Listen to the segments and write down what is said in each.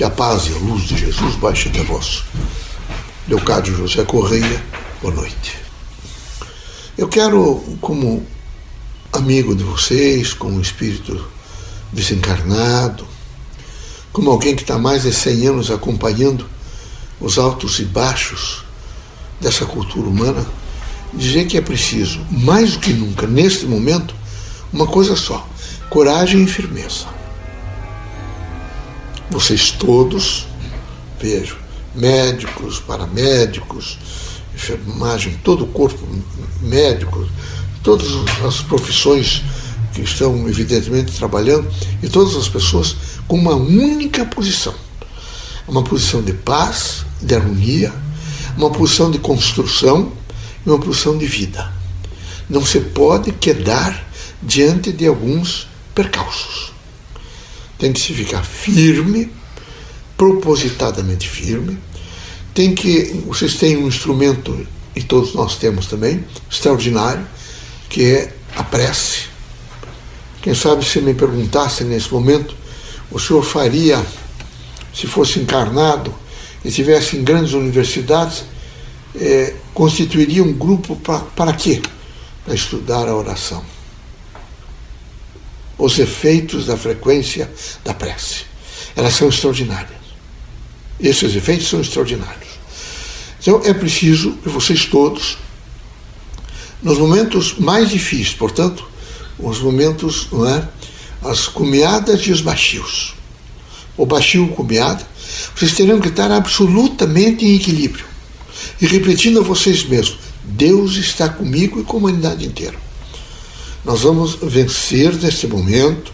Que a paz e a luz de Jesus baixe até vós. Leocádio José Correia, boa noite. Eu quero, como amigo de vocês, como espírito desencarnado, como alguém que está mais de 100 anos acompanhando os altos e baixos dessa cultura humana, dizer que é preciso, mais do que nunca, neste momento, uma coisa só: coragem e firmeza. Vocês todos, vejo, médicos, paramédicos, enfermagem, todo o corpo médico, todas as profissões que estão evidentemente trabalhando e todas as pessoas com uma única posição. Uma posição de paz, de harmonia, uma posição de construção e uma posição de vida. Não se pode quedar diante de alguns percalços. Tem que se ficar firme, propositadamente firme. Tem que vocês têm um instrumento e todos nós temos também extraordinário, que é a prece. Quem sabe se me perguntasse nesse momento, o senhor faria, se fosse encarnado e tivesse em grandes universidades, é, constituiria um grupo para quê? Para estudar a oração. Os efeitos da frequência da prece. Elas são extraordinárias. Esses efeitos são extraordinários. Então é preciso que vocês todos, nos momentos mais difíceis, portanto, os momentos, não é? As cumeadas e os baixios. O baixio cumeada, vocês terão que estar absolutamente em equilíbrio. E repetindo a vocês mesmos: Deus está comigo e com a humanidade inteira. Nós vamos vencer nesse momento.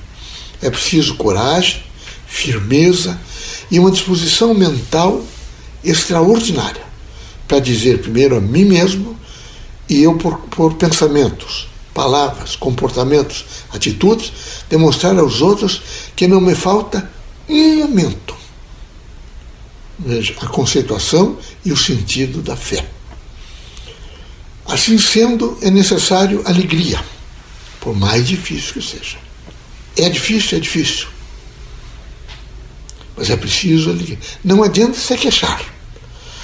É preciso coragem, firmeza e uma disposição mental extraordinária para dizer primeiro a mim mesmo e eu por, por pensamentos, palavras, comportamentos, atitudes, demonstrar aos outros que não me falta um momento. Veja, a conceituação e o sentido da fé. Assim sendo, é necessário alegria, por mais difícil que seja. É difícil, é difícil. Mas é preciso alegria. Não adianta se queixar.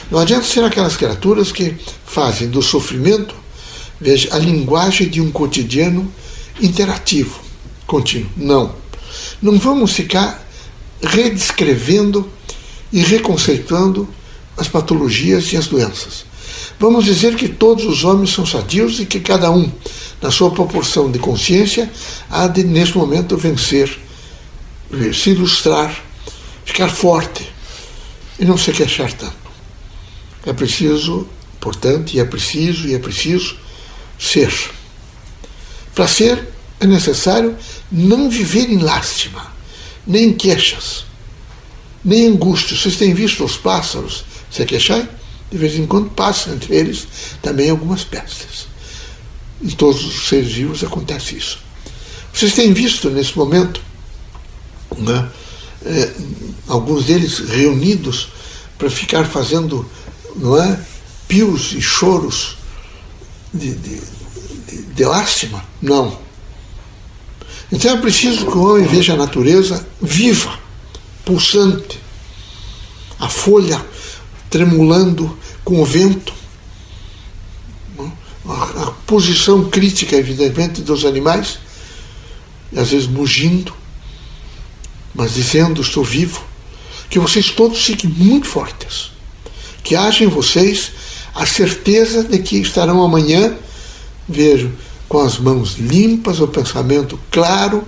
Não adianta ser aquelas criaturas que fazem do sofrimento, veja, a linguagem de um cotidiano interativo, contínuo. Não. Não vamos ficar redescrevendo e reconceituando as patologias e as doenças. Vamos dizer que todos os homens são sadios e que cada um, na sua proporção de consciência, há de, nesse momento, vencer, se ilustrar, ficar forte e não se queixar tanto. É preciso, portanto, e é preciso, e é preciso ser. Para ser, é necessário não viver em lástima, nem em queixas, nem em angústia. Vocês têm visto os pássaros se queixar? De vez em quando passam entre eles também algumas pestes. Em todos os seres vivos acontece isso. Vocês têm visto nesse momento né, é, alguns deles reunidos para ficar fazendo não é? pios e choros de, de, de, de lástima. Não. Então é preciso que o homem veja a natureza viva, pulsante, a folha tremulando com o vento, a, a posição crítica, evidentemente, dos animais, às vezes mugindo, mas dizendo: Estou vivo. Que vocês todos fiquem muito fortes que haja em vocês a certeza de que estarão amanhã, vejo, com as mãos limpas, o pensamento claro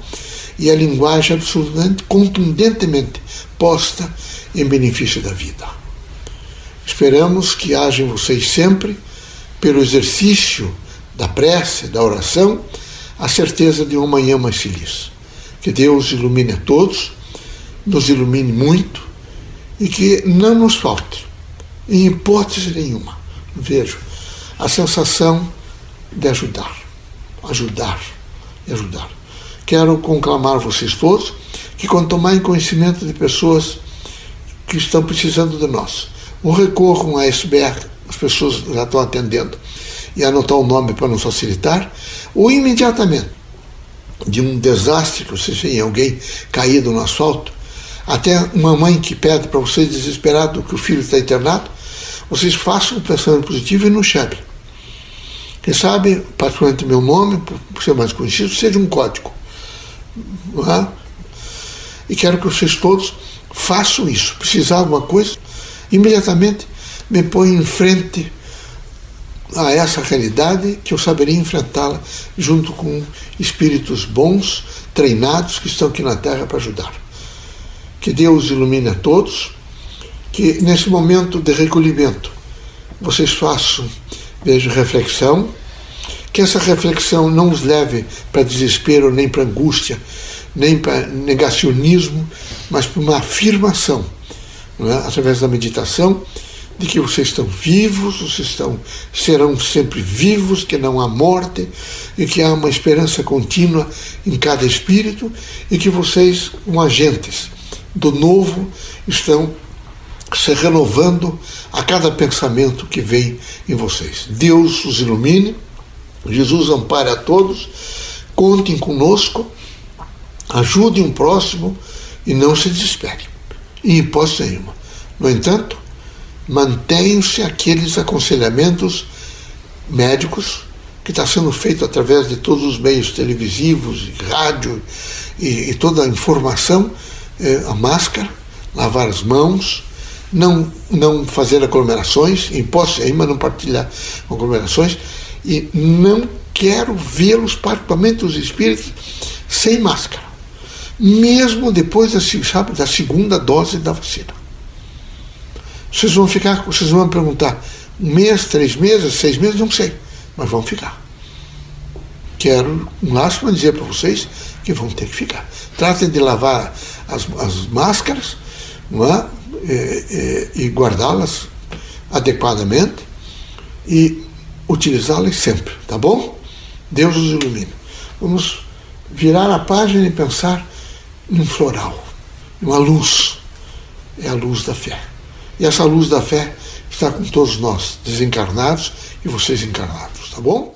e a linguagem absolutamente, contundentemente posta em benefício da vida. Esperamos que haja em vocês sempre, pelo exercício da prece, da oração, a certeza de uma manhã mais feliz. Que Deus ilumine a todos, nos ilumine muito e que não nos falte em hipótese nenhuma, vejo a sensação de ajudar, ajudar e ajudar. Quero conclamar vocês todos que, quando tomarem conhecimento de pessoas que estão precisando de nós, ou recorram a SBR, as pessoas já estão atendendo, e anotar o nome para nos facilitar, ou imediatamente de um desastre, que vocês veem alguém caído no asfalto, até uma mãe que pede para vocês desesperado que o filho está internado, vocês façam o pensamento positivo e não chame. Quem sabe, particularmente meu nome, por ser mais conhecido, seja um código. É? E quero que vocês todos façam isso. Precisar de alguma coisa, imediatamente me ponham em frente a essa realidade que eu saberia enfrentá-la junto com espíritos bons, treinados, que estão aqui na Terra para ajudar. Que Deus ilumine a todos, que nesse momento de recolhimento vocês façam, vejo, reflexão, que essa reflexão não os leve para desespero, nem para angústia, nem para negacionismo, mas para uma afirmação, é? através da meditação, de que vocês estão vivos, vocês estão, serão sempre vivos, que não há morte e que há uma esperança contínua em cada espírito e que vocês, como agentes do novo, estão se renovando a cada pensamento que vem em vocês. Deus os ilumine, Jesus ampare a todos, contem conosco, ajudem o próximo e não se desesperem, em hipótese nenhuma. No entanto, mantenham-se aqueles aconselhamentos médicos que está sendo feito através de todos os meios televisivos, rádio e, e toda a informação, é, a máscara, lavar as mãos, não, não fazer aglomerações, em posse ainda não partilhar aglomerações, e não quero vê-los, particularmente os espíritos, sem máscara, mesmo depois da, sabe, da segunda dose da vacina. Vocês vão ficar, vocês vão perguntar, um mês, três meses, seis meses, não sei, mas vão ficar. Quero, um máximo, dizer para vocês que vão ter que ficar. Tratem de lavar as, as máscaras é? e, e, e guardá-las adequadamente e utilizá-las sempre, tá bom? Deus os ilumine. Vamos virar a página e pensar num floral, uma luz. É a luz da fé. E essa luz da fé está com todos nós, desencarnados e vocês encarnados, tá bom?